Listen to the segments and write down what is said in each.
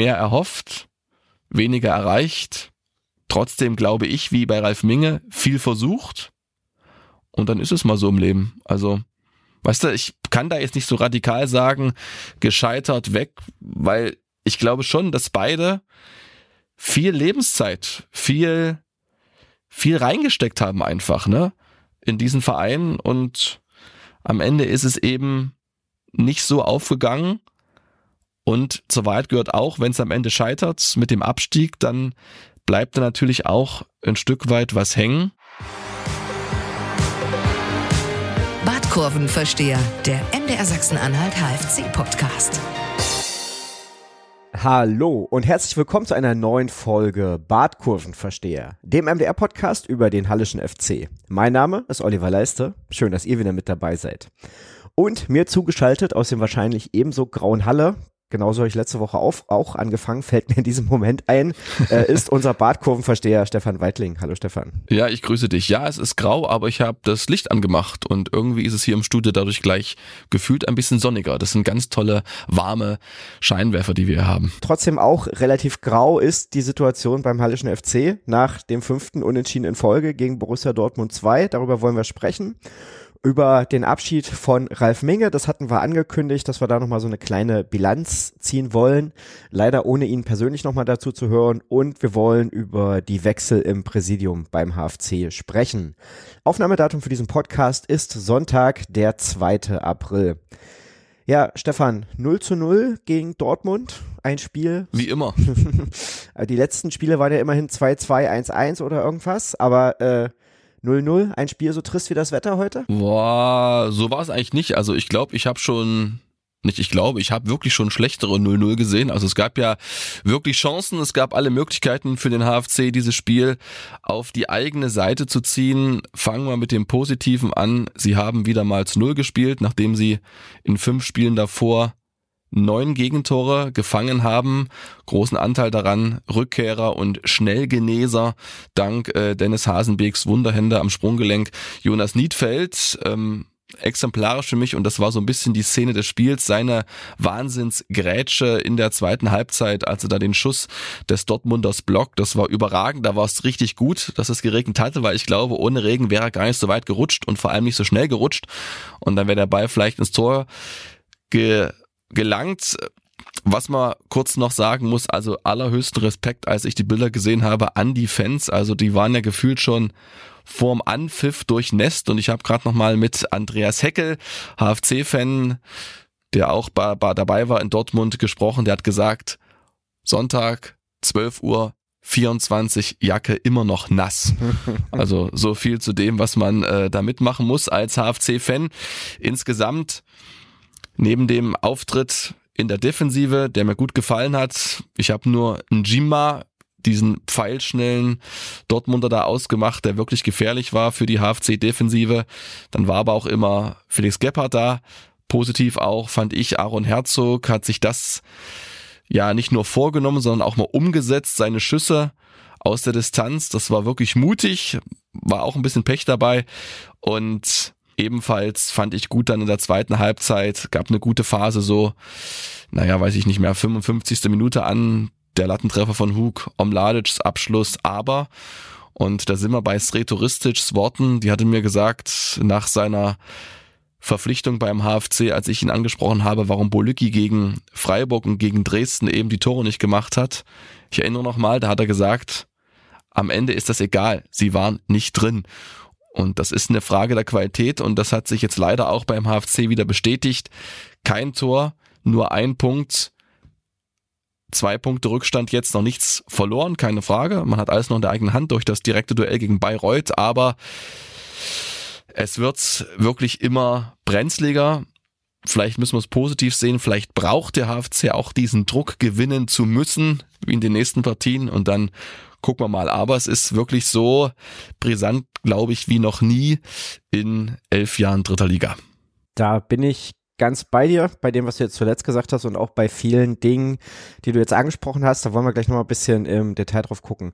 mehr erhofft, weniger erreicht. Trotzdem glaube ich, wie bei Ralf Minge, viel versucht. Und dann ist es mal so im Leben. Also, weißt du, ich kann da jetzt nicht so radikal sagen, gescheitert weg, weil ich glaube schon, dass beide viel Lebenszeit, viel, viel reingesteckt haben einfach, ne? In diesen Verein und am Ende ist es eben nicht so aufgegangen. Und zur Wahrheit gehört auch, wenn es am Ende scheitert mit dem Abstieg, dann bleibt da natürlich auch ein Stück weit was hängen. Badkurvenversteher, der MDR Sachsen-Anhalt HFC-Podcast. Hallo und herzlich willkommen zu einer neuen Folge Badkurvenversteher, dem MDR-Podcast über den Hallischen FC. Mein Name ist Oliver Leiste. Schön, dass ihr wieder mit dabei seid. Und mir zugeschaltet aus dem wahrscheinlich ebenso grauen Halle, genauso habe ich letzte Woche auf, auch angefangen, fällt mir in diesem Moment ein, äh, ist unser Badkurvenversteher Stefan Weitling. Hallo Stefan. Ja, ich grüße dich. Ja, es ist grau, aber ich habe das Licht angemacht und irgendwie ist es hier im Studio dadurch gleich gefühlt ein bisschen sonniger. Das sind ganz tolle, warme Scheinwerfer, die wir hier haben. Trotzdem auch relativ grau ist die Situation beim Hallischen FC nach dem fünften Unentschieden in Folge gegen Borussia Dortmund 2. Darüber wollen wir sprechen über den Abschied von Ralf Minge. Das hatten wir angekündigt, dass wir da nochmal so eine kleine Bilanz ziehen wollen. Leider ohne ihn persönlich nochmal dazu zu hören. Und wir wollen über die Wechsel im Präsidium beim HFC sprechen. Aufnahmedatum für diesen Podcast ist Sonntag, der 2. April. Ja, Stefan, 0 zu 0 gegen Dortmund. Ein Spiel. Wie immer. die letzten Spiele waren ja immerhin 2-2, 1-1 oder irgendwas. Aber äh, 0-0, ein Spiel so trist wie das Wetter heute? Boah, so war es eigentlich nicht. Also ich glaube, ich habe schon nicht, ich glaube, ich habe wirklich schon schlechtere 0-0 gesehen. Also es gab ja wirklich Chancen, es gab alle Möglichkeiten für den HFC, dieses Spiel auf die eigene Seite zu ziehen. Fangen wir mit dem Positiven an. Sie haben wieder mal zu Null gespielt, nachdem sie in fünf Spielen davor neun Gegentore gefangen haben. Großen Anteil daran Rückkehrer und Schnellgeneser dank äh, Dennis Hasenbeeks Wunderhände am Sprunggelenk. Jonas Niedfeld, ähm, exemplarisch für mich und das war so ein bisschen die Szene des Spiels, seine Wahnsinnsgrätsche in der zweiten Halbzeit, als er da den Schuss des Dortmunders blockt, das war überragend, da war es richtig gut, dass es geregnet hatte, weil ich glaube, ohne Regen wäre er gar nicht so weit gerutscht und vor allem nicht so schnell gerutscht und dann wäre der Ball vielleicht ins Tor ge gelangt. Was man kurz noch sagen muss, also allerhöchsten Respekt, als ich die Bilder gesehen habe an die Fans. Also die waren ja gefühlt schon vorm Anpfiff durchnässt und ich habe gerade noch mal mit Andreas Heckel, HFC-Fan, der auch bei, bei dabei war in Dortmund gesprochen. Der hat gesagt, Sonntag 12 Uhr 24 Jacke immer noch nass. Also so viel zu dem, was man äh, da mitmachen muss als HFC-Fan. Insgesamt Neben dem Auftritt in der Defensive, der mir gut gefallen hat, ich habe nur einen Jimma, diesen pfeilschnellen Dortmunder da ausgemacht, der wirklich gefährlich war für die HFC-Defensive. Dann war aber auch immer Felix Gebhardt da. Positiv auch fand ich, Aaron Herzog hat sich das ja nicht nur vorgenommen, sondern auch mal umgesetzt, seine Schüsse aus der Distanz. Das war wirklich mutig, war auch ein bisschen Pech dabei und Ebenfalls fand ich gut dann in der zweiten Halbzeit, gab eine gute Phase so, naja, weiß ich nicht mehr, 55. Minute an, der Lattentreffer von Hug, Omladic's Abschluss, aber, und da sind wir bei Sretoristic's Worten, die hatte mir gesagt, nach seiner Verpflichtung beim HFC, als ich ihn angesprochen habe, warum Bolücki gegen Freiburg und gegen Dresden eben die Tore nicht gemacht hat. Ich erinnere nochmal, da hat er gesagt, am Ende ist das egal, sie waren nicht drin. Und das ist eine Frage der Qualität und das hat sich jetzt leider auch beim HFC wieder bestätigt. Kein Tor, nur ein Punkt, zwei Punkte Rückstand, jetzt noch nichts verloren, keine Frage. Man hat alles noch in der eigenen Hand durch das direkte Duell gegen Bayreuth, aber es wird wirklich immer brenzliger. Vielleicht müssen wir es positiv sehen, vielleicht braucht der HFC auch diesen Druck gewinnen zu müssen, wie in den nächsten Partien und dann gucken wir mal. Aber es ist wirklich so brisant, glaube ich, wie noch nie in elf Jahren dritter Liga. Da bin ich ganz bei dir, bei dem, was du jetzt zuletzt gesagt hast und auch bei vielen Dingen, die du jetzt angesprochen hast. Da wollen wir gleich nochmal ein bisschen im Detail drauf gucken.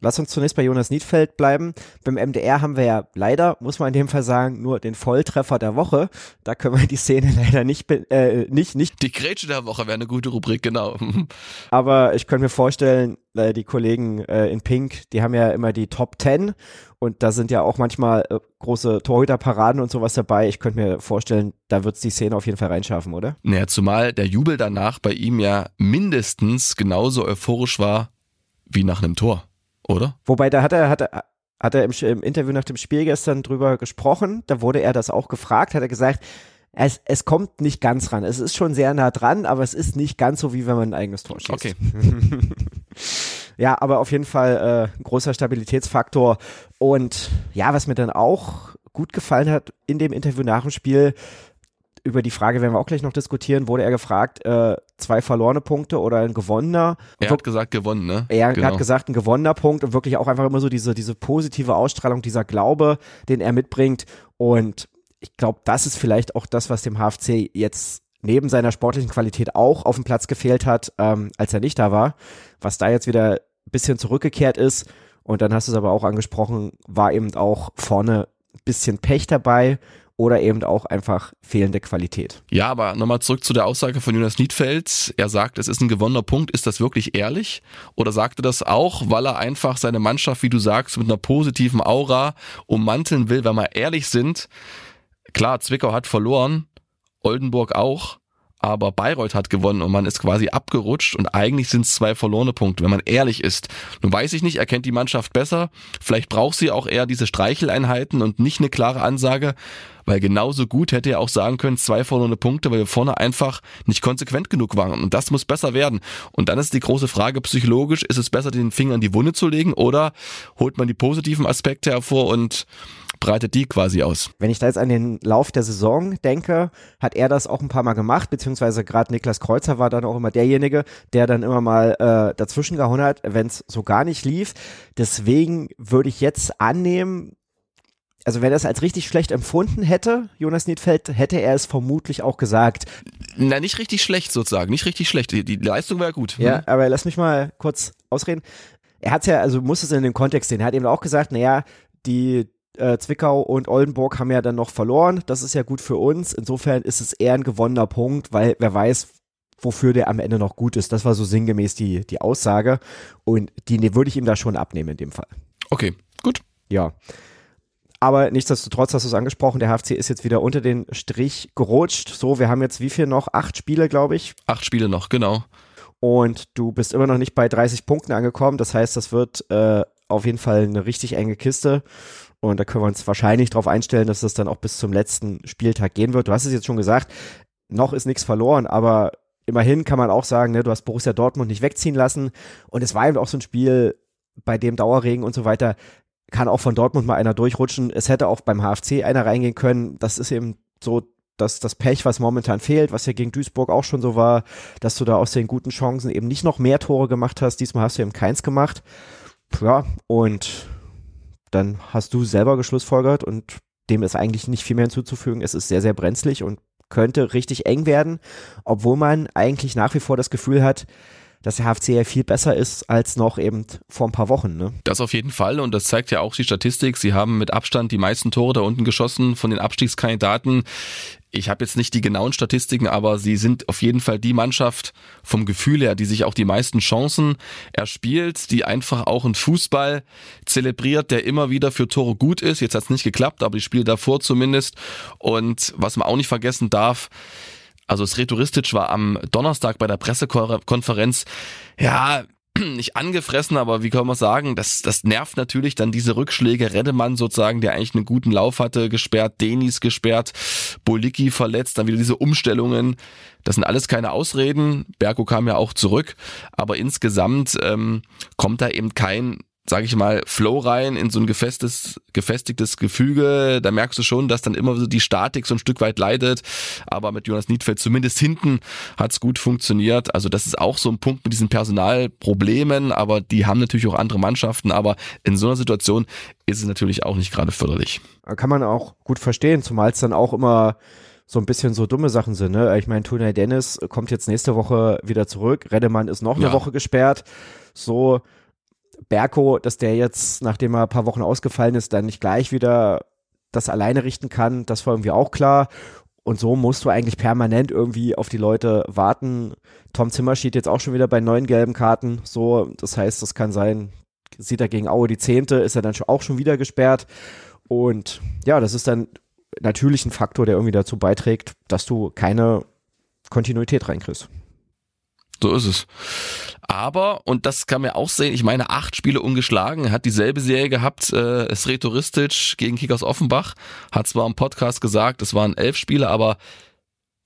Lass uns zunächst bei Jonas Niedfeld bleiben. Beim MDR haben wir ja leider, muss man in dem Fall sagen, nur den Volltreffer der Woche. Da können wir die Szene leider nicht, äh, nicht, nicht. Die Grätsche der Woche wäre eine gute Rubrik, genau. Aber ich könnte mir vorstellen, äh, die Kollegen äh, in Pink, die haben ja immer die Top Ten und da sind ja auch manchmal äh, große Torhüterparaden und sowas dabei. Ich könnte mir vorstellen, da wird es die Szene auf jeden Fall reinschaffen, oder? Naja, zumal der Jubel danach bei ihm ja mindestens genauso euphorisch war wie nach einem Tor oder? Wobei, da hat er, hat er, hat er im, im, Interview nach dem Spiel gestern drüber gesprochen. Da wurde er das auch gefragt, hat er gesagt, es, es kommt nicht ganz ran. Es ist schon sehr nah dran, aber es ist nicht ganz so, wie wenn man ein eigenes Tor schießt. Okay. ja, aber auf jeden Fall äh, ein großer Stabilitätsfaktor. Und ja, was mir dann auch gut gefallen hat in dem Interview nach dem Spiel, über die Frage werden wir auch gleich noch diskutieren, wurde er gefragt, äh, zwei verlorene Punkte oder ein gewonnener. Er hat gesagt gewonnen, ne? Er genau. hat gesagt ein gewonnener Punkt und wirklich auch einfach immer so diese, diese positive Ausstrahlung, dieser Glaube, den er mitbringt. Und ich glaube, das ist vielleicht auch das, was dem HFC jetzt neben seiner sportlichen Qualität auch auf dem Platz gefehlt hat, ähm, als er nicht da war. Was da jetzt wieder ein bisschen zurückgekehrt ist. Und dann hast du es aber auch angesprochen, war eben auch vorne ein bisschen Pech dabei oder eben auch einfach fehlende Qualität. Ja, aber nochmal zurück zu der Aussage von Jonas Niedfeld. Er sagt, es ist ein gewonnener Punkt. Ist das wirklich ehrlich? Oder sagt er das auch, weil er einfach seine Mannschaft, wie du sagst, mit einer positiven Aura ummanteln will, wenn wir ehrlich sind? Klar, Zwickau hat verloren, Oldenburg auch aber Bayreuth hat gewonnen und man ist quasi abgerutscht und eigentlich sind es zwei verlorene Punkte, wenn man ehrlich ist. Nun weiß ich nicht, er kennt die Mannschaft besser, vielleicht braucht sie auch eher diese Streicheleinheiten und nicht eine klare Ansage, weil genauso gut hätte er auch sagen können, zwei verlorene Punkte, weil wir vorne einfach nicht konsequent genug waren und das muss besser werden. Und dann ist die große Frage psychologisch, ist es besser, den Finger in die Wunde zu legen oder holt man die positiven Aspekte hervor und breitet die quasi aus. Wenn ich da jetzt an den Lauf der Saison denke, hat er das auch ein paar Mal gemacht, beziehungsweise gerade Niklas Kreuzer war dann auch immer derjenige, der dann immer mal äh, dazwischen gehauen hat, wenn es so gar nicht lief. Deswegen würde ich jetzt annehmen, also wenn er es als richtig schlecht empfunden hätte, Jonas Niedfeld, hätte er es vermutlich auch gesagt. Na, nicht richtig schlecht sozusagen, nicht richtig schlecht. Die, die Leistung war ja gut. Ja, hm. aber lass mich mal kurz ausreden. Er hat ja, also muss es in den Kontext sehen. Er hat eben auch gesagt, naja, die, äh, Zwickau und Oldenburg haben ja dann noch verloren. Das ist ja gut für uns. Insofern ist es eher ein gewonnener Punkt, weil wer weiß, wofür der am Ende noch gut ist. Das war so sinngemäß die, die Aussage. Und die würde ich ihm da schon abnehmen in dem Fall. Okay, gut. Ja. Aber nichtsdestotrotz hast du es angesprochen, der HFC ist jetzt wieder unter den Strich gerutscht. So, wir haben jetzt wie viel noch? Acht Spiele, glaube ich. Acht Spiele noch, genau. Und du bist immer noch nicht bei 30 Punkten angekommen. Das heißt, das wird äh, auf jeden Fall eine richtig enge Kiste. Und da können wir uns wahrscheinlich darauf einstellen, dass das dann auch bis zum letzten Spieltag gehen wird. Du hast es jetzt schon gesagt, noch ist nichts verloren, aber immerhin kann man auch sagen, ne, du hast Borussia Dortmund nicht wegziehen lassen. Und es war eben auch so ein Spiel, bei dem Dauerregen und so weiter, kann auch von Dortmund mal einer durchrutschen. Es hätte auch beim HFC einer reingehen können. Das ist eben so das, das Pech, was momentan fehlt, was ja gegen Duisburg auch schon so war, dass du da aus den guten Chancen eben nicht noch mehr Tore gemacht hast. Diesmal hast du eben keins gemacht. Ja, und dann hast du selber geschlussfolgert und dem ist eigentlich nicht viel mehr hinzuzufügen. Es ist sehr, sehr brenzlig und könnte richtig eng werden, obwohl man eigentlich nach wie vor das Gefühl hat, dass der HFC ja viel besser ist als noch eben vor ein paar Wochen. Ne? Das auf jeden Fall und das zeigt ja auch die Statistik. Sie haben mit Abstand die meisten Tore da unten geschossen von den Abstiegskandidaten. Ich habe jetzt nicht die genauen Statistiken, aber sie sind auf jeden Fall die Mannschaft vom Gefühl her, die sich auch die meisten Chancen erspielt, die einfach auch einen Fußball zelebriert, der immer wieder für Tore gut ist. Jetzt hat es nicht geklappt, aber die Spiele davor zumindest. Und was man auch nicht vergessen darf, also Sretoristic war am Donnerstag bei der Pressekonferenz, ja, nicht angefressen, aber wie kann man sagen, das, das nervt natürlich dann diese Rückschläge. Reddemann sozusagen, der eigentlich einen guten Lauf hatte, gesperrt, Denis gesperrt, Boliki verletzt, dann wieder diese Umstellungen. Das sind alles keine Ausreden. Berko kam ja auch zurück, aber insgesamt ähm, kommt da eben kein sage ich mal, Flow rein in so ein gefestes, gefestigtes Gefüge. Da merkst du schon, dass dann immer so die Statik so ein Stück weit leidet. Aber mit Jonas Niedfeld zumindest hinten hat's gut funktioniert. Also das ist auch so ein Punkt mit diesen Personalproblemen, aber die haben natürlich auch andere Mannschaften. Aber in so einer Situation ist es natürlich auch nicht gerade förderlich. Kann man auch gut verstehen, zumal es dann auch immer so ein bisschen so dumme Sachen sind. Ne? Ich meine, Tunay Dennis kommt jetzt nächste Woche wieder zurück. Redemann ist noch eine ja. Woche gesperrt. So, Berko, dass der jetzt, nachdem er ein paar Wochen ausgefallen ist, dann nicht gleich wieder das alleine richten kann, das war irgendwie auch klar. Und so musst du eigentlich permanent irgendwie auf die Leute warten. Tom Zimmer steht jetzt auch schon wieder bei neun gelben Karten. So, das heißt, das kann sein, sieht er gegen Aue die zehnte, ist er dann auch schon wieder gesperrt. Und ja, das ist dann natürlich ein Faktor, der irgendwie dazu beiträgt, dass du keine Kontinuität reinkriegst. So ist es. Aber, und das kann man auch sehen, ich meine, acht Spiele ungeschlagen, hat dieselbe Serie gehabt, äh, Sretoristic gegen Kickers Offenbach, hat zwar im Podcast gesagt, es waren elf Spiele, aber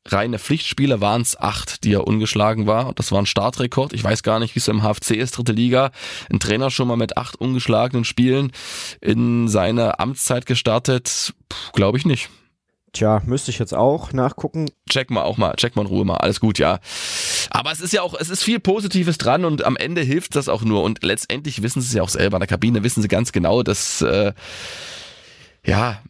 reine Pflichtspiele waren es acht, die er ungeschlagen war. Das war ein Startrekord. Ich weiß gar nicht, wie es im HFC ist, dritte Liga. Ein Trainer schon mal mit acht ungeschlagenen Spielen in seine Amtszeit gestartet, glaube ich nicht. Tja, müsste ich jetzt auch nachgucken. Check mal auch mal, check mal in Ruhe mal. Alles gut, ja. Aber es ist ja auch, es ist viel Positives dran und am Ende hilft das auch nur. Und letztendlich wissen sie es ja auch selber. In der Kabine wissen sie ganz genau, dass äh, ja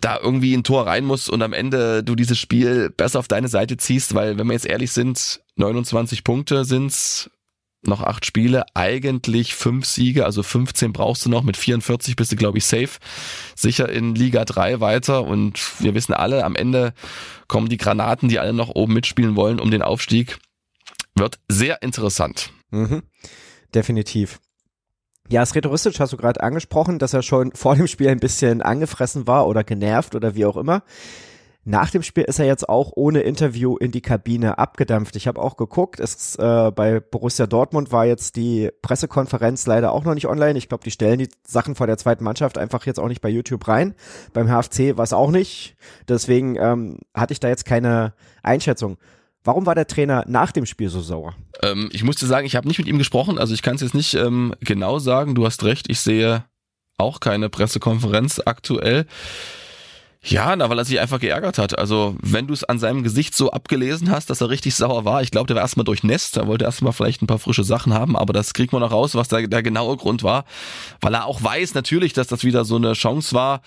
da irgendwie ein Tor rein muss und am Ende du dieses Spiel besser auf deine Seite ziehst, weil wenn wir jetzt ehrlich sind, 29 Punkte sind's noch acht Spiele, eigentlich fünf Siege, also 15 brauchst du noch, mit 44 bist du, glaube ich, safe, sicher in Liga 3 weiter und wir wissen alle, am Ende kommen die Granaten, die alle noch oben mitspielen wollen um den Aufstieg. Wird sehr interessant. Mhm. Definitiv. Ja, Sretoristic hast du gerade angesprochen, dass er schon vor dem Spiel ein bisschen angefressen war oder genervt oder wie auch immer. Nach dem Spiel ist er jetzt auch ohne Interview in die Kabine abgedampft. Ich habe auch geguckt, es äh, bei Borussia Dortmund war jetzt die Pressekonferenz leider auch noch nicht online. Ich glaube, die stellen die Sachen vor der zweiten Mannschaft einfach jetzt auch nicht bei YouTube rein. Beim HFC war es auch nicht. Deswegen ähm, hatte ich da jetzt keine Einschätzung. Warum war der Trainer nach dem Spiel so sauer? Ähm, ich musste sagen, ich habe nicht mit ihm gesprochen, also ich kann es jetzt nicht ähm, genau sagen. Du hast recht, ich sehe auch keine Pressekonferenz aktuell. Ja, na, weil er sich einfach geärgert hat. Also, wenn du es an seinem Gesicht so abgelesen hast, dass er richtig sauer war, ich glaube, der war erstmal durchnässt, er wollte erstmal vielleicht ein paar frische Sachen haben, aber das kriegt man noch raus, was da der genaue Grund war. Weil er auch weiß natürlich, dass das wieder so eine Chance war,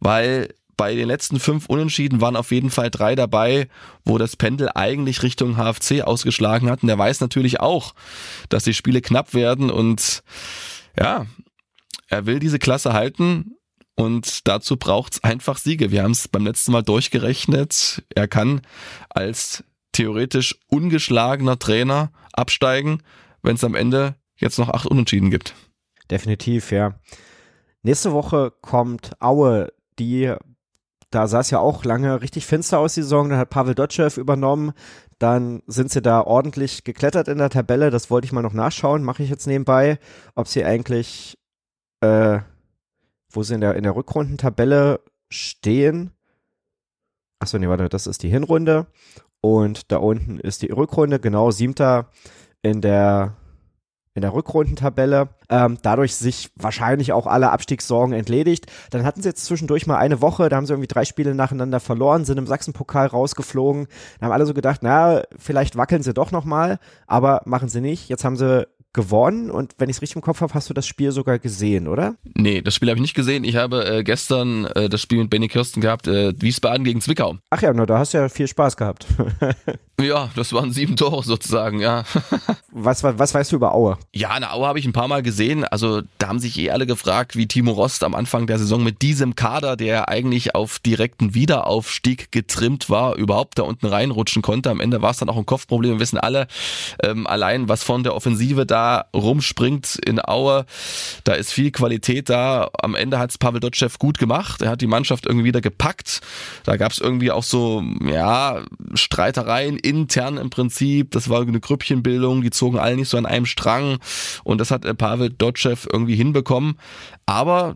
weil bei den letzten fünf Unentschieden waren auf jeden Fall drei dabei, wo das Pendel eigentlich Richtung HFC ausgeschlagen hat. Und der weiß natürlich auch, dass die Spiele knapp werden und ja, er will diese Klasse halten und dazu braucht's einfach Siege. Wir haben es beim letzten Mal durchgerechnet. Er kann als theoretisch ungeschlagener Trainer absteigen, wenn es am Ende jetzt noch acht Unentschieden gibt. Definitiv, ja. Nächste Woche kommt Aue, die, da sah es ja auch lange richtig finster aus, die Saison. Dann hat Pavel Dotschew übernommen. Dann sind sie da ordentlich geklettert in der Tabelle. Das wollte ich mal noch nachschauen, mache ich jetzt nebenbei, ob sie eigentlich äh, wo sie in der, in der Rückrundentabelle stehen. Achso, nee, warte, das ist die Hinrunde. Und da unten ist die Rückrunde, genau, siebter in der, in der Rückrundentabelle. Ähm, dadurch sich wahrscheinlich auch alle Abstiegssorgen entledigt. Dann hatten sie jetzt zwischendurch mal eine Woche, da haben sie irgendwie drei Spiele nacheinander verloren, sind im Sachsenpokal rausgeflogen. Da haben alle so gedacht, na, vielleicht wackeln sie doch nochmal, aber machen sie nicht. Jetzt haben sie gewonnen und wenn ich es richtig im Kopf habe, hast du das Spiel sogar gesehen, oder? Nee, das Spiel habe ich nicht gesehen. Ich habe äh, gestern äh, das Spiel mit Benny Kirsten gehabt, äh, Wiesbaden gegen Zwickau. Ach ja, na, da hast du ja viel Spaß gehabt. ja, das waren sieben Tore sozusagen, ja. was, was, was weißt du über Aue? Ja, eine Aue habe ich ein paar Mal gesehen. Also da haben sich eh alle gefragt, wie Timo Rost am Anfang der Saison mit diesem Kader, der eigentlich auf direkten Wiederaufstieg getrimmt war, überhaupt da unten reinrutschen konnte. Am Ende war es dann auch ein Kopfproblem. Wir wissen alle ähm, allein, was von der Offensive da rumspringt in Aue. Da ist viel Qualität da. Am Ende hat es Pavel Dotschew gut gemacht. Er hat die Mannschaft irgendwie wieder gepackt. Da gab es irgendwie auch so, ja, Streitereien intern im Prinzip. Das war eine Grüppchenbildung. Die zogen alle nicht so an einem Strang. Und das hat äh, Pavel Dotschew irgendwie hinbekommen. Aber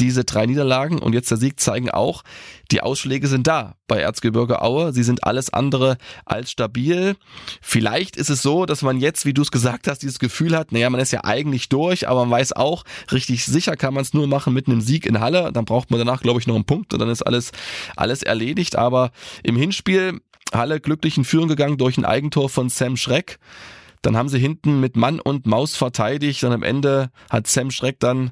diese drei Niederlagen und jetzt der Sieg zeigen auch, die Ausschläge sind da bei Erzgebirge Aue. Sie sind alles andere als stabil. Vielleicht ist es so, dass man jetzt, wie du es gesagt hast, dieses Gefühl hat, naja, man ist ja eigentlich durch, aber man weiß auch, richtig sicher kann man es nur machen mit einem Sieg in Halle. Dann braucht man danach, glaube ich, noch einen Punkt und dann ist alles, alles erledigt. Aber im Hinspiel Halle glücklich in Führung gegangen durch ein Eigentor von Sam Schreck. Dann haben sie hinten mit Mann und Maus verteidigt und am Ende hat Sam Schreck dann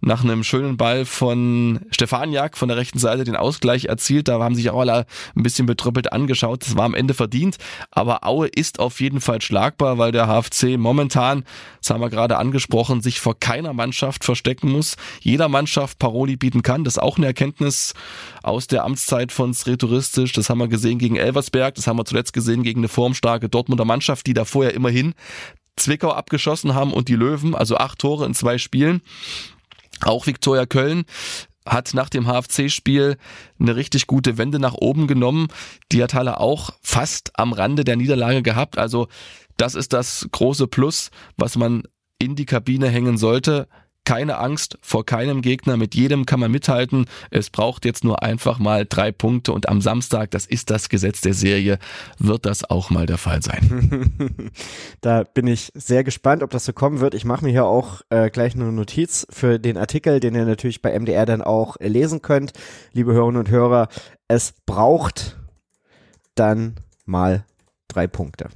nach einem schönen Ball von Stefaniak von der rechten Seite den Ausgleich erzielt. Da haben sich auch alle ein bisschen betröppelt angeschaut. Das war am Ende verdient. Aber Aue ist auf jeden Fall schlagbar, weil der HFC momentan, das haben wir gerade angesprochen, sich vor keiner Mannschaft verstecken muss. Jeder Mannschaft Paroli bieten kann. Das ist auch eine Erkenntnis aus der Amtszeit von Sreturistisch. Das haben wir gesehen gegen Elversberg. Das haben wir zuletzt gesehen gegen eine formstarke Dortmunder Mannschaft, die da vorher immerhin Zwickau abgeschossen haben und die Löwen, also acht Tore in zwei Spielen. Auch Viktoria Köln hat nach dem HFC-Spiel eine richtig gute Wende nach oben genommen. Die hat Halle auch fast am Rande der Niederlage gehabt. Also das ist das große Plus, was man in die Kabine hängen sollte keine Angst vor keinem Gegner, mit jedem kann man mithalten. Es braucht jetzt nur einfach mal drei Punkte und am Samstag, das ist das Gesetz der Serie, wird das auch mal der Fall sein. da bin ich sehr gespannt, ob das so kommen wird. Ich mache mir hier auch äh, gleich eine Notiz für den Artikel, den ihr natürlich bei MDR dann auch äh, lesen könnt. Liebe Hörerinnen und Hörer, es braucht dann mal drei Punkte.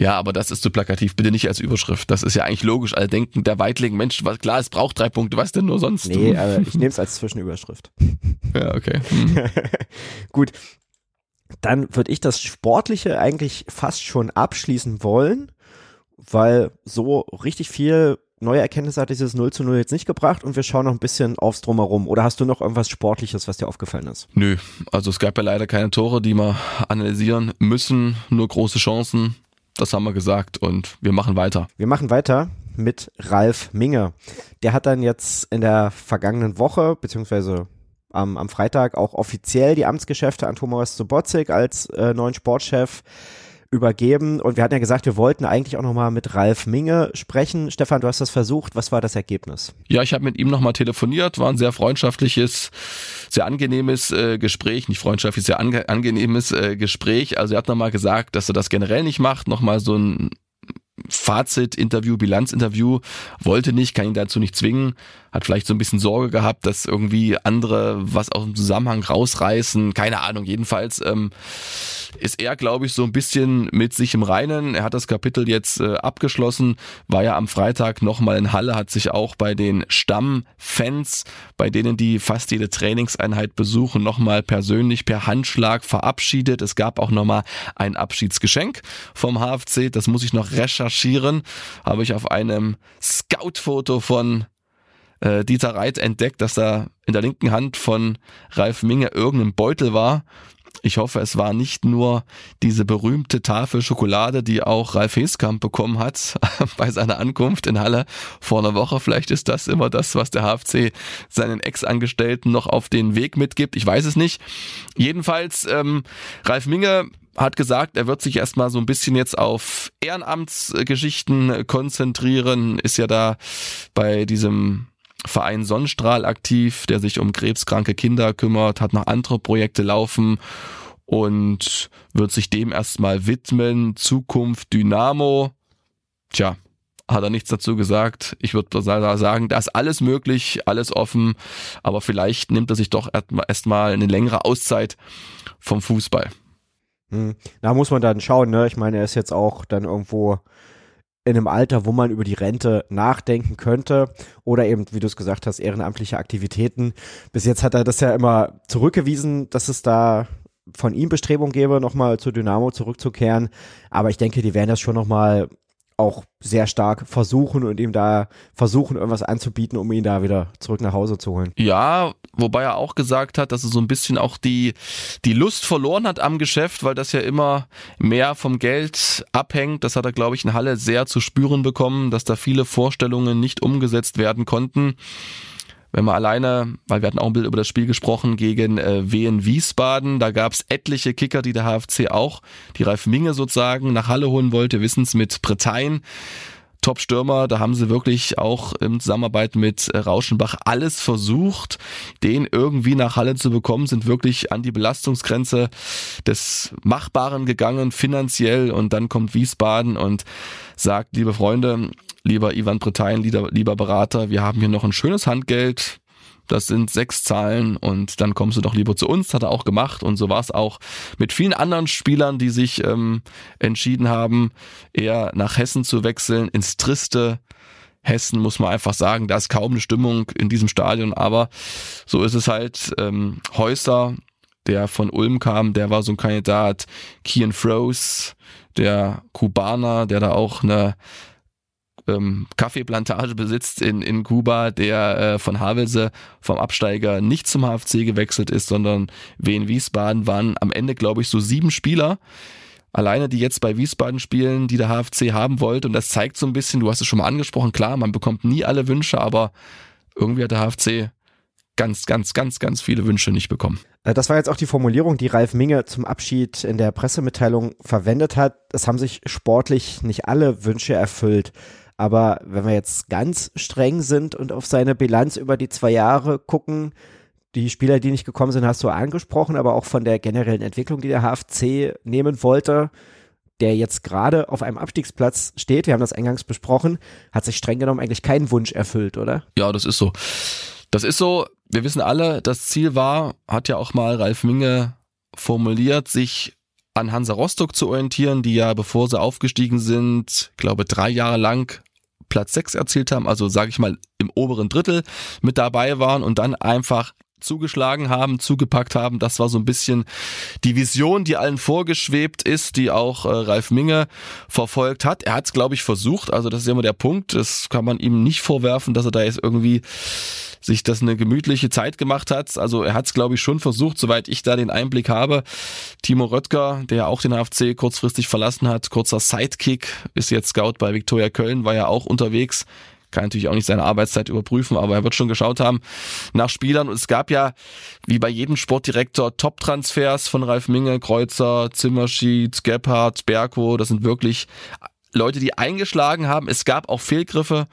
Ja, aber das ist zu plakativ. Bitte nicht als Überschrift. Das ist ja eigentlich logisch. Alle denken, der Weitling, Mensch, was, klar, es braucht drei Punkte. Was denn nur sonst? Nee, aber ich nehme es als Zwischenüberschrift. ja, okay. Hm. Gut. Dann würde ich das Sportliche eigentlich fast schon abschließen wollen, weil so richtig viel neue Erkenntnisse hat dieses 0 zu 0 jetzt nicht gebracht und wir schauen noch ein bisschen aufs Drumherum. Oder hast du noch irgendwas Sportliches, was dir aufgefallen ist? Nö, also es gab ja leider keine Tore, die wir analysieren müssen, nur große Chancen. Das haben wir gesagt und wir machen weiter. Wir machen weiter mit Ralf Minge. Der hat dann jetzt in der vergangenen Woche, beziehungsweise am, am Freitag auch offiziell die Amtsgeschäfte an Thomas Sobotzig als äh, neuen Sportchef übergeben. Und wir hatten ja gesagt, wir wollten eigentlich auch nochmal mit Ralf Minge sprechen. Stefan, du hast das versucht. Was war das Ergebnis? Ja, ich habe mit ihm nochmal telefoniert, war ein sehr freundschaftliches, sehr angenehmes äh, Gespräch. Nicht freundschaftlich, sehr ange angenehmes äh, Gespräch. Also er hat nochmal gesagt, dass er das generell nicht macht. Nochmal so ein Fazit-Interview, Bilanz-Interview, wollte nicht, kann ihn dazu nicht zwingen, hat vielleicht so ein bisschen Sorge gehabt, dass irgendwie andere was aus dem Zusammenhang rausreißen, keine Ahnung, jedenfalls ähm, ist er, glaube ich, so ein bisschen mit sich im Reinen. Er hat das Kapitel jetzt äh, abgeschlossen, war ja am Freitag nochmal in Halle, hat sich auch bei den Stammfans, bei denen die fast jede Trainingseinheit besuchen, nochmal persönlich per Handschlag verabschiedet. Es gab auch nochmal ein Abschiedsgeschenk vom HFC, das muss ich noch recherchieren, habe ich auf einem Scout-Foto von äh, Dieter Reit entdeckt, dass da in der linken Hand von Ralf Minge irgendein Beutel war ich hoffe, es war nicht nur diese berühmte Tafel Schokolade, die auch Ralf Heskamp bekommen hat bei seiner Ankunft in Halle vor einer Woche. Vielleicht ist das immer das, was der HFC seinen Ex-Angestellten noch auf den Weg mitgibt. Ich weiß es nicht. Jedenfalls, ähm, Ralf Minge hat gesagt, er wird sich erstmal so ein bisschen jetzt auf Ehrenamtsgeschichten konzentrieren, ist ja da bei diesem Verein Sonnenstrahl aktiv, der sich um krebskranke Kinder kümmert, hat noch andere Projekte laufen und wird sich dem erstmal widmen. Zukunft Dynamo. Tja, hat er nichts dazu gesagt. Ich würde sagen, da ist alles möglich, alles offen, aber vielleicht nimmt er sich doch erstmal eine längere Auszeit vom Fußball. Hm. Da muss man dann schauen, ne? Ich meine, er ist jetzt auch dann irgendwo in einem Alter, wo man über die Rente nachdenken könnte oder eben, wie du es gesagt hast, ehrenamtliche Aktivitäten. Bis jetzt hat er das ja immer zurückgewiesen, dass es da von ihm Bestrebungen gäbe, nochmal zu Dynamo zurückzukehren. Aber ich denke, die werden das schon nochmal auch sehr stark versuchen und ihm da versuchen, irgendwas anzubieten, um ihn da wieder zurück nach Hause zu holen. Ja, wobei er auch gesagt hat, dass er so ein bisschen auch die, die Lust verloren hat am Geschäft, weil das ja immer mehr vom Geld abhängt. Das hat er, glaube ich, in Halle sehr zu spüren bekommen, dass da viele Vorstellungen nicht umgesetzt werden konnten wenn man alleine, weil wir hatten auch ein Bild über das Spiel gesprochen gegen äh, Wien Wiesbaden, da gab es etliche Kicker, die der HFC auch, die Ralf Minge sozusagen nach Halle holen wollte, wissens mit Bretein. Top-Stürmer, da haben sie wirklich auch in Zusammenarbeit mit äh, Rauschenbach alles versucht, den irgendwie nach Halle zu bekommen, sind wirklich an die Belastungsgrenze des Machbaren gegangen, finanziell und dann kommt Wiesbaden und sagt, liebe Freunde, lieber Ivan Bretein, lieber, lieber Berater, wir haben hier noch ein schönes Handgeld, das sind sechs Zahlen und dann kommst du doch lieber zu uns, hat er auch gemacht und so war es auch mit vielen anderen Spielern, die sich ähm, entschieden haben, eher nach Hessen zu wechseln, ins triste Hessen muss man einfach sagen, da ist kaum eine Stimmung in diesem Stadion, aber so ist es halt. Ähm, Häuser, der von Ulm kam, der war so ein Kandidat. Kian Froese, der Kubaner, der da auch eine ähm, Kaffeeplantage besitzt in, in Kuba, der äh, von Havelse vom Absteiger nicht zum HFC gewechselt ist, sondern Wien Wiesbaden waren am Ende, glaube ich, so sieben Spieler, alleine die jetzt bei Wiesbaden spielen, die der HFC haben wollte. Und das zeigt so ein bisschen, du hast es schon mal angesprochen, klar, man bekommt nie alle Wünsche, aber irgendwie hat der HFC ganz, ganz, ganz, ganz viele Wünsche nicht bekommen. Äh, das war jetzt auch die Formulierung, die Ralf Minge zum Abschied in der Pressemitteilung verwendet hat. Es haben sich sportlich nicht alle Wünsche erfüllt. Aber wenn wir jetzt ganz streng sind und auf seine Bilanz über die zwei Jahre gucken, die Spieler, die nicht gekommen sind, hast du angesprochen, aber auch von der generellen Entwicklung, die der HFC nehmen wollte, der jetzt gerade auf einem Abstiegsplatz steht, wir haben das eingangs besprochen, hat sich streng genommen eigentlich keinen Wunsch erfüllt, oder? Ja, das ist so. Das ist so, wir wissen alle, das Ziel war, hat ja auch mal Ralf Minge formuliert, sich an Hansa Rostock zu orientieren, die ja, bevor sie aufgestiegen sind, glaube drei Jahre lang Platz 6 erzielt haben, also sage ich mal im oberen Drittel mit dabei waren und dann einfach zugeschlagen haben, zugepackt haben. Das war so ein bisschen die Vision, die allen vorgeschwebt ist, die auch äh, Ralf Minge verfolgt hat. Er hat es, glaube ich, versucht. Also das ist immer der Punkt. Das kann man ihm nicht vorwerfen, dass er da jetzt irgendwie sich das eine gemütliche Zeit gemacht hat. Also er hat es, glaube ich, schon versucht, soweit ich da den Einblick habe. Timo Röttger, der auch den HFC kurzfristig verlassen hat, kurzer Sidekick, ist jetzt Scout bei Viktoria Köln, war ja auch unterwegs kann natürlich auch nicht seine Arbeitszeit überprüfen, aber er wird schon geschaut haben nach Spielern. Und es gab ja, wie bei jedem Sportdirektor, Top-Transfers von Ralf Minge, Kreuzer, Zimmerschied, Gebhardt, Berko. Das sind wirklich Leute, die eingeschlagen haben. Es gab auch Fehlgriffe.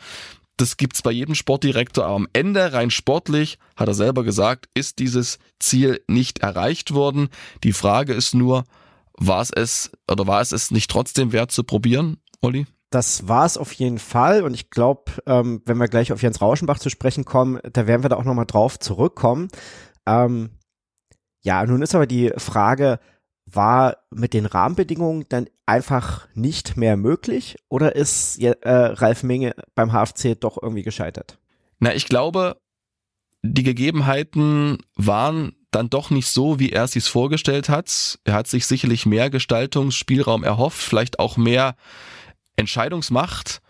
Das gibt's bei jedem Sportdirektor. Aber am Ende, rein sportlich, hat er selber gesagt, ist dieses Ziel nicht erreicht worden. Die Frage ist nur, war es es oder war es es nicht trotzdem wert zu probieren, Olli? Das war es auf jeden Fall. Und ich glaube, ähm, wenn wir gleich auf Jens Rauschenbach zu sprechen kommen, da werden wir da auch nochmal drauf zurückkommen. Ähm, ja, nun ist aber die Frage, war mit den Rahmenbedingungen dann einfach nicht mehr möglich oder ist äh, Ralf Minge beim HFC doch irgendwie gescheitert? Na, ich glaube, die Gegebenheiten waren dann doch nicht so, wie er es sich vorgestellt hat. Er hat sich sicherlich mehr Gestaltungsspielraum erhofft, vielleicht auch mehr Entscheidungsmacht,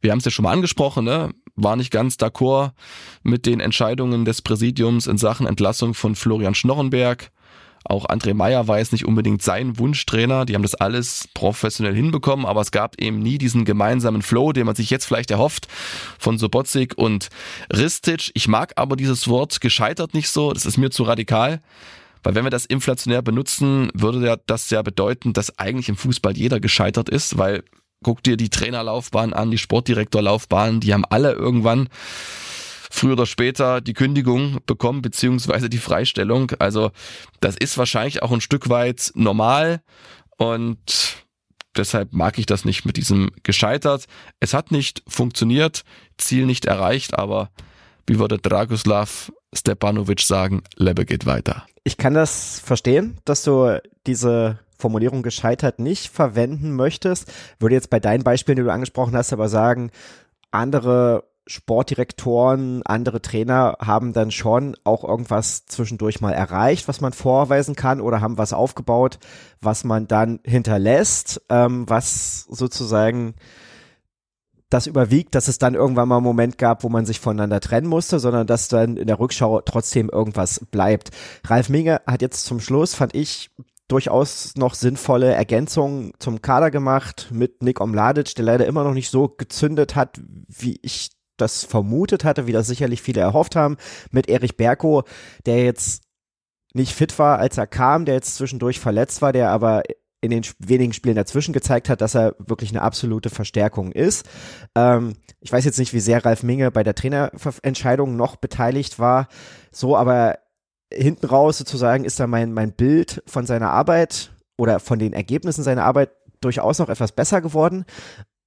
wir haben es ja schon mal angesprochen, ne? war nicht ganz d'accord mit den Entscheidungen des Präsidiums in Sachen Entlassung von Florian Schnorrenberg. Auch André Meyer war jetzt nicht unbedingt sein Wunschtrainer. Die haben das alles professionell hinbekommen, aber es gab eben nie diesen gemeinsamen Flow, den man sich jetzt vielleicht erhofft von Sobotzik und Ristic. Ich mag aber dieses Wort gescheitert nicht so. Das ist mir zu radikal. Weil wenn wir das inflationär benutzen, würde das ja bedeuten, dass eigentlich im Fußball jeder gescheitert ist, weil guck dir die Trainerlaufbahn an, die Sportdirektorlaufbahn, die haben alle irgendwann früher oder später die Kündigung bekommen, beziehungsweise die Freistellung. Also das ist wahrscheinlich auch ein Stück weit normal und deshalb mag ich das nicht mit diesem gescheitert. Es hat nicht funktioniert, Ziel nicht erreicht, aber wie würde Dragoslav Stepanovic sagen, Lebe geht weiter. Ich kann das verstehen, dass du diese Formulierung gescheitert nicht verwenden möchtest. Würde jetzt bei deinen Beispielen, die du angesprochen hast, aber sagen, andere Sportdirektoren, andere Trainer haben dann schon auch irgendwas zwischendurch mal erreicht, was man vorweisen kann oder haben was aufgebaut, was man dann hinterlässt, ähm, was sozusagen das überwiegt, dass es dann irgendwann mal einen Moment gab, wo man sich voneinander trennen musste, sondern dass dann in der Rückschau trotzdem irgendwas bleibt. Ralf Minge hat jetzt zum Schluss, fand ich, durchaus noch sinnvolle Ergänzungen zum Kader gemacht mit Nick Omladic, der leider immer noch nicht so gezündet hat, wie ich das vermutet hatte, wie das sicherlich viele erhofft haben, mit Erich Berko, der jetzt nicht fit war, als er kam, der jetzt zwischendurch verletzt war, der aber in den wenigen Spielen dazwischen gezeigt hat, dass er wirklich eine absolute Verstärkung ist. Ähm, ich weiß jetzt nicht, wie sehr Ralf Minge bei der Trainerentscheidung noch beteiligt war, so, aber hinten raus sozusagen ist da mein, mein Bild von seiner Arbeit oder von den Ergebnissen seiner Arbeit durchaus noch etwas besser geworden.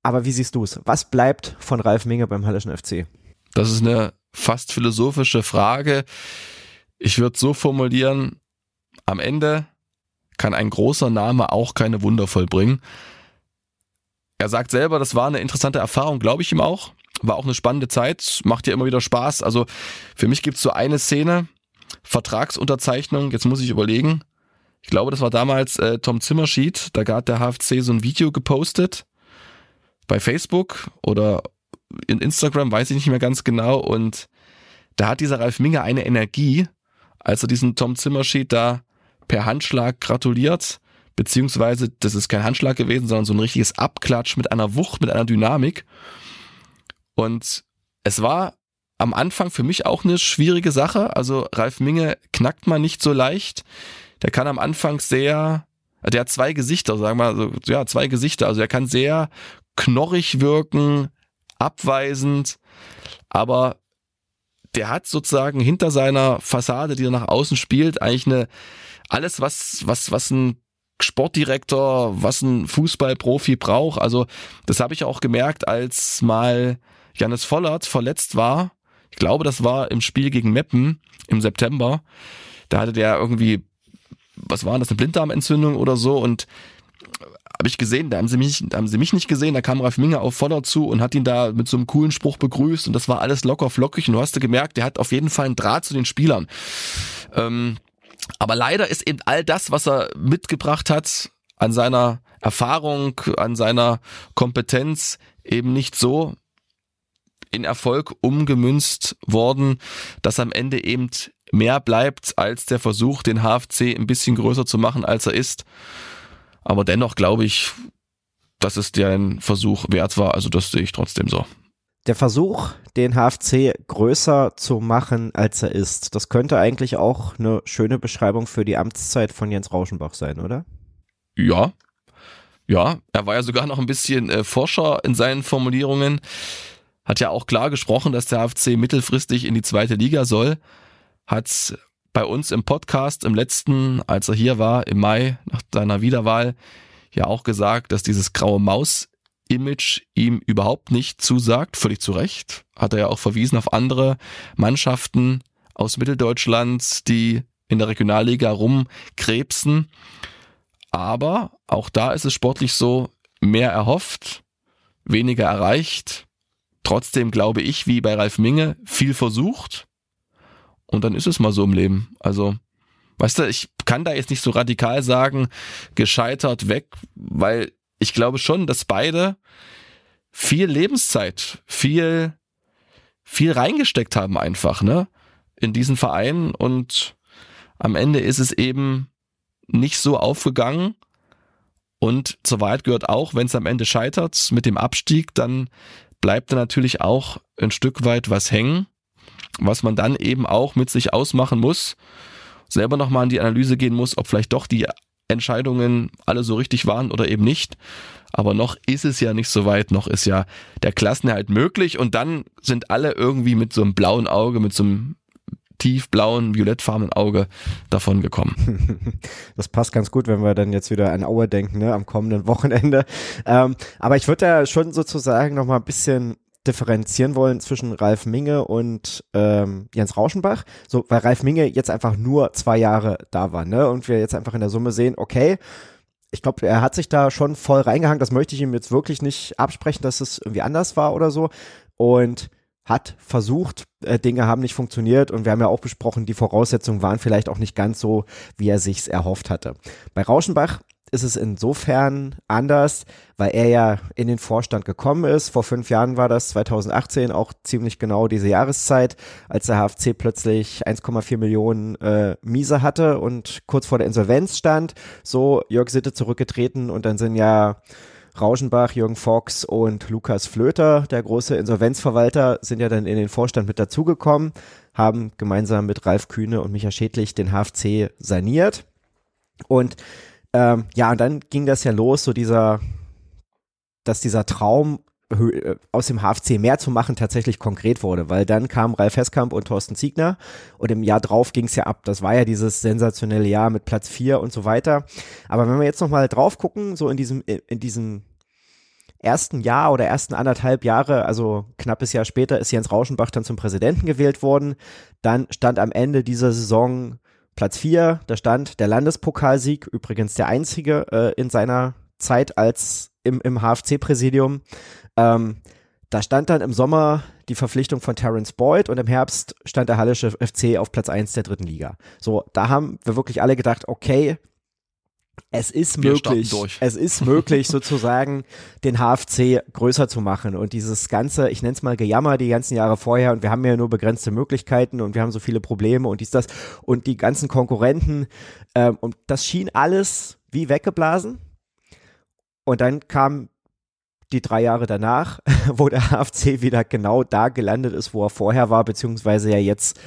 Aber wie siehst du es? Was bleibt von Ralf Minge beim Hallischen FC? Das ist eine fast philosophische Frage. Ich würde so formulieren, am Ende kann ein großer Name auch keine Wunder vollbringen. Er sagt selber, das war eine interessante Erfahrung, glaube ich ihm auch. War auch eine spannende Zeit, macht ja immer wieder Spaß. Also für mich gibt es so eine Szene, Vertragsunterzeichnung, jetzt muss ich überlegen. Ich glaube, das war damals äh, Tom Zimmerschied, da hat der HFC so ein Video gepostet bei Facebook oder in Instagram, weiß ich nicht mehr ganz genau. Und da hat dieser Ralf Minge eine Energie, als er diesen Tom Zimmerschied da per Handschlag gratuliert, beziehungsweise das ist kein Handschlag gewesen, sondern so ein richtiges Abklatsch mit einer Wucht, mit einer Dynamik. Und es war am Anfang für mich auch eine schwierige Sache. Also Ralf Minge knackt man nicht so leicht. Der kann am Anfang sehr, der hat zwei Gesichter, sagen wir mal, so, ja, zwei Gesichter. Also er kann sehr knorrig wirken, abweisend, aber der hat sozusagen hinter seiner Fassade, die er nach außen spielt, eigentlich eine, alles, was, was, was ein Sportdirektor, was ein Fußballprofi braucht. Also, das habe ich auch gemerkt, als mal Janis Vollert verletzt war. Ich glaube, das war im Spiel gegen Meppen im September. Da hatte der irgendwie, was war das, eine Blinddarmentzündung oder so und habe ich gesehen, da haben sie mich, haben sie mich nicht gesehen, da kam Ralf Minge auf Voller zu und hat ihn da mit so einem coolen Spruch begrüßt und das war alles locker flockig und du hast gemerkt, der hat auf jeden Fall einen Draht zu den Spielern. Ähm, aber leider ist eben all das, was er mitgebracht hat, an seiner Erfahrung, an seiner Kompetenz eben nicht so in Erfolg umgemünzt worden, dass am Ende eben mehr bleibt als der Versuch, den HFC ein bisschen größer zu machen, als er ist. Aber dennoch glaube ich, dass es dir ein Versuch wert war. Also das sehe ich trotzdem so. Der Versuch, den HFC größer zu machen, als er ist, das könnte eigentlich auch eine schöne Beschreibung für die Amtszeit von Jens Rauschenbach sein, oder? Ja. Ja, er war ja sogar noch ein bisschen äh, Forscher in seinen Formulierungen. Hat ja auch klar gesprochen, dass der HFC mittelfristig in die zweite Liga soll. Hat bei uns im Podcast im letzten, als er hier war, im Mai nach seiner Wiederwahl, ja auch gesagt, dass dieses graue Maus-Image ihm überhaupt nicht zusagt, völlig zu Recht. Hat er ja auch verwiesen auf andere Mannschaften aus Mitteldeutschland, die in der Regionalliga rumkrebsen. Aber auch da ist es sportlich so, mehr erhofft, weniger erreicht. Trotzdem glaube ich, wie bei Ralf Minge, viel versucht und dann ist es mal so im Leben. Also, weißt du, ich kann da jetzt nicht so radikal sagen, gescheitert weg, weil ich glaube schon, dass beide viel Lebenszeit, viel, viel reingesteckt haben einfach, ne, in diesen Verein und am Ende ist es eben nicht so aufgegangen. Und zur Wahrheit gehört auch, wenn es am Ende scheitert mit dem Abstieg, dann bleibt da natürlich auch ein Stück weit was hängen was man dann eben auch mit sich ausmachen muss, selber nochmal in die Analyse gehen muss, ob vielleicht doch die Entscheidungen alle so richtig waren oder eben nicht. Aber noch ist es ja nicht so weit, noch ist ja der Klassenerhalt möglich und dann sind alle irgendwie mit so einem blauen Auge, mit so einem tiefblauen, violettfarbenen Auge davon gekommen. Das passt ganz gut, wenn wir dann jetzt wieder an Aue denken, ne, am kommenden Wochenende. Ähm, aber ich würde da schon sozusagen noch mal ein bisschen differenzieren wollen zwischen Ralf Minge und ähm, Jens Rauschenbach. So, weil Ralf Minge jetzt einfach nur zwei Jahre da war, ne? Und wir jetzt einfach in der Summe sehen, okay, ich glaube, er hat sich da schon voll reingehangen. Das möchte ich ihm jetzt wirklich nicht absprechen, dass es irgendwie anders war oder so. Und hat versucht, äh, Dinge haben nicht funktioniert und wir haben ja auch besprochen, die Voraussetzungen waren vielleicht auch nicht ganz so, wie er sich's erhofft hatte. Bei Rauschenbach ist es insofern anders, weil er ja in den Vorstand gekommen ist. Vor fünf Jahren war das, 2018, auch ziemlich genau diese Jahreszeit, als der HFC plötzlich 1,4 Millionen äh, Miese hatte und kurz vor der Insolvenz stand. So Jörg Sitte zurückgetreten und dann sind ja Rauschenbach, Jürgen Fox und Lukas Flöter, der große Insolvenzverwalter, sind ja dann in den Vorstand mit dazugekommen, haben gemeinsam mit Ralf Kühne und Micha Schädlich den HFC saniert. Und ähm, ja, und dann ging das ja los, so dieser, dass dieser Traum äh, aus dem HFC mehr zu machen tatsächlich konkret wurde, weil dann kam Ralf Heskamp und Thorsten Ziegner und im Jahr drauf ging es ja ab. Das war ja dieses sensationelle Jahr mit Platz vier und so weiter. Aber wenn wir jetzt nochmal drauf gucken, so in diesem, in diesem ersten Jahr oder ersten anderthalb Jahre, also knappes Jahr später, ist Jens Rauschenbach dann zum Präsidenten gewählt worden. Dann stand am Ende dieser Saison Platz vier, da stand der Landespokalsieg, übrigens der einzige äh, in seiner Zeit als im, im HFC-Präsidium. Ähm, da stand dann im Sommer die Verpflichtung von Terence Boyd und im Herbst stand der Hallische FC auf Platz eins der dritten Liga. So, da haben wir wirklich alle gedacht, okay, es ist Wir möglich, es ist möglich sozusagen den HFC größer zu machen. Und dieses ganze, ich nenne es mal Gejammer die ganzen Jahre vorher und wir haben ja nur begrenzte Möglichkeiten und wir haben so viele Probleme und dies, das. Und die ganzen Konkurrenten ähm, und das schien alles wie weggeblasen. Und dann kam die drei Jahre danach, wo der HFC wieder genau da gelandet ist, wo er vorher war, beziehungsweise ja jetzt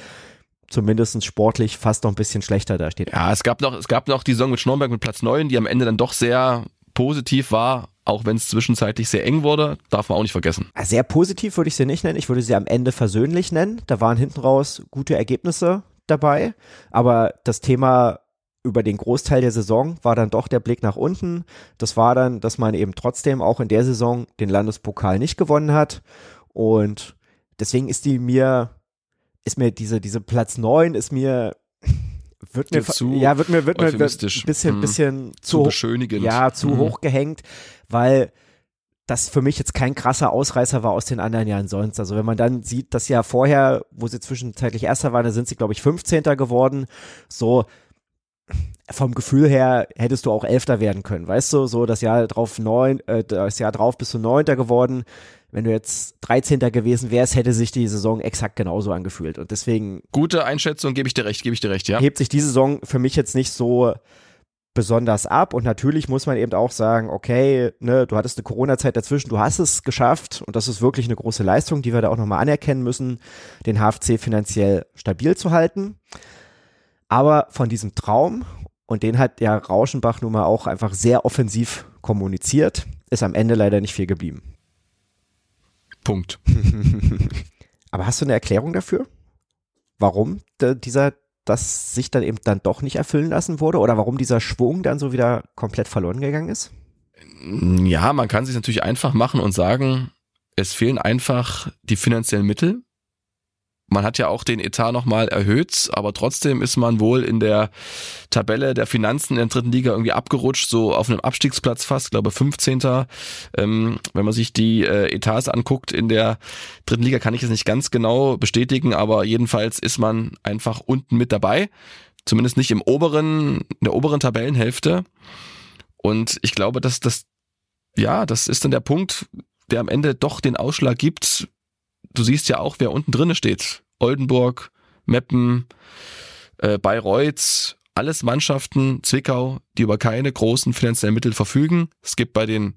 zumindest sportlich fast noch ein bisschen schlechter da steht. Ja, es gab noch, es gab noch die Saison mit Schnornberg mit Platz 9, die am Ende dann doch sehr positiv war, auch wenn es zwischenzeitlich sehr eng wurde, darf man auch nicht vergessen. Sehr positiv würde ich sie nicht nennen. Ich würde sie am Ende versöhnlich nennen. Da waren hinten raus gute Ergebnisse dabei. Aber das Thema über den Großteil der Saison war dann doch der Blick nach unten. Das war dann, dass man eben trotzdem auch in der Saison den Landespokal nicht gewonnen hat. Und deswegen ist die mir, ist mir diese, diese Platz neun ist mir, wird mir, zu ja, wird mir, wird mir ein euphemistisch. bisschen, Hm. bisschen Zu zu, beschönigend. ja, zu Mhm. hoch gehängt, weil das für mich jetzt kein krasser Ausreißer war aus den anderen Jahren sonst. Also wenn man dann sieht, das Jahr vorher, wo sie zwischenzeitlich Erster waren, da sind sie, glaube ich, 15. geworden. So vom Gefühl her hättest du auch Elfter werden können, weißt du? So das Jahr drauf neun, äh, das Jahr drauf bist du Neunter geworden. Wenn du jetzt 13. gewesen wärst, hätte sich die Saison exakt genauso angefühlt. Und deswegen Gute Einschätzung, gebe ich dir recht, gebe ich dir recht, ja. hebt sich die Saison für mich jetzt nicht so besonders ab und natürlich muss man eben auch sagen, okay, ne, du hattest eine Corona-Zeit dazwischen, du hast es geschafft und das ist wirklich eine große Leistung, die wir da auch nochmal anerkennen müssen, den HFC finanziell stabil zu halten. Aber von diesem Traum, und den hat ja Rauschenbach nun mal auch einfach sehr offensiv kommuniziert, ist am Ende leider nicht viel geblieben. Punkt. Aber hast du eine Erklärung dafür? Warum dieser, das sich dann eben dann doch nicht erfüllen lassen wurde? Oder warum dieser Schwung dann so wieder komplett verloren gegangen ist? Ja, man kann sich natürlich einfach machen und sagen, es fehlen einfach die finanziellen Mittel. Man hat ja auch den Etat nochmal erhöht, aber trotzdem ist man wohl in der Tabelle der Finanzen in der dritten Liga irgendwie abgerutscht, so auf einem Abstiegsplatz fast, glaube 15. Ähm, wenn man sich die äh, Etats anguckt in der dritten Liga, kann ich es nicht ganz genau bestätigen, aber jedenfalls ist man einfach unten mit dabei. Zumindest nicht im oberen, in der oberen Tabellenhälfte. Und ich glaube, dass das, ja, das ist dann der Punkt, der am Ende doch den Ausschlag gibt. Du siehst ja auch, wer unten drinne steht. Oldenburg, Meppen, äh, Bayreuth, alles Mannschaften, Zwickau, die über keine großen finanziellen Mittel verfügen. Es gibt bei den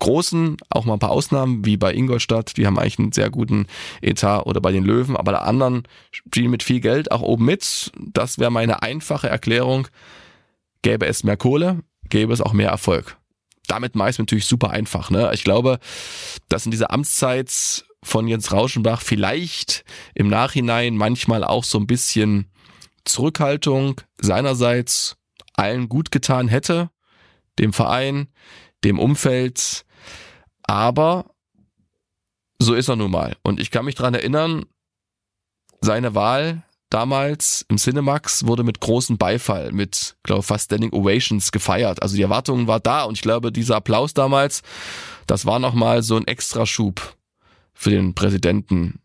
Großen auch mal ein paar Ausnahmen, wie bei Ingolstadt, die haben eigentlich einen sehr guten Etat oder bei den Löwen, aber der anderen spielen mit viel Geld auch oben mit. Das wäre meine einfache Erklärung. Gäbe es mehr Kohle, gäbe es auch mehr Erfolg. Damit meist natürlich super einfach. Ne? Ich glaube, dass in dieser Amtszeit von Jens Rauschenbach vielleicht im Nachhinein manchmal auch so ein bisschen Zurückhaltung seinerseits allen gut getan hätte, dem Verein, dem Umfeld, aber so ist er nun mal. Und ich kann mich dran erinnern, seine Wahl damals im Cinemax wurde mit großem Beifall, mit, glaube fast Standing Ovations gefeiert. Also die Erwartungen war da und ich glaube, dieser Applaus damals, das war nochmal so ein Extraschub für den Präsidenten,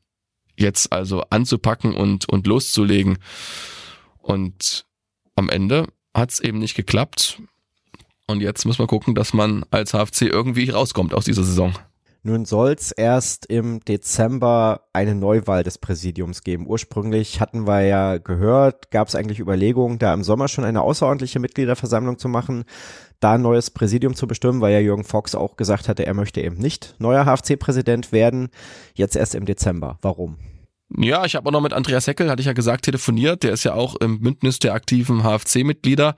jetzt also anzupacken und, und loszulegen. Und am Ende hat es eben nicht geklappt. Und jetzt muss man gucken, dass man als HFC irgendwie rauskommt aus dieser Saison. Nun soll es erst im Dezember eine Neuwahl des Präsidiums geben. Ursprünglich hatten wir ja gehört, gab es eigentlich Überlegungen, da im Sommer schon eine außerordentliche Mitgliederversammlung zu machen, da ein neues Präsidium zu bestimmen, weil ja Jürgen Fox auch gesagt hatte, er möchte eben nicht neuer HFC-Präsident werden. Jetzt erst im Dezember. Warum? Ja, ich habe auch noch mit Andreas Heckel, hatte ich ja gesagt, telefoniert. Der ist ja auch im Bündnis der aktiven HFC-Mitglieder.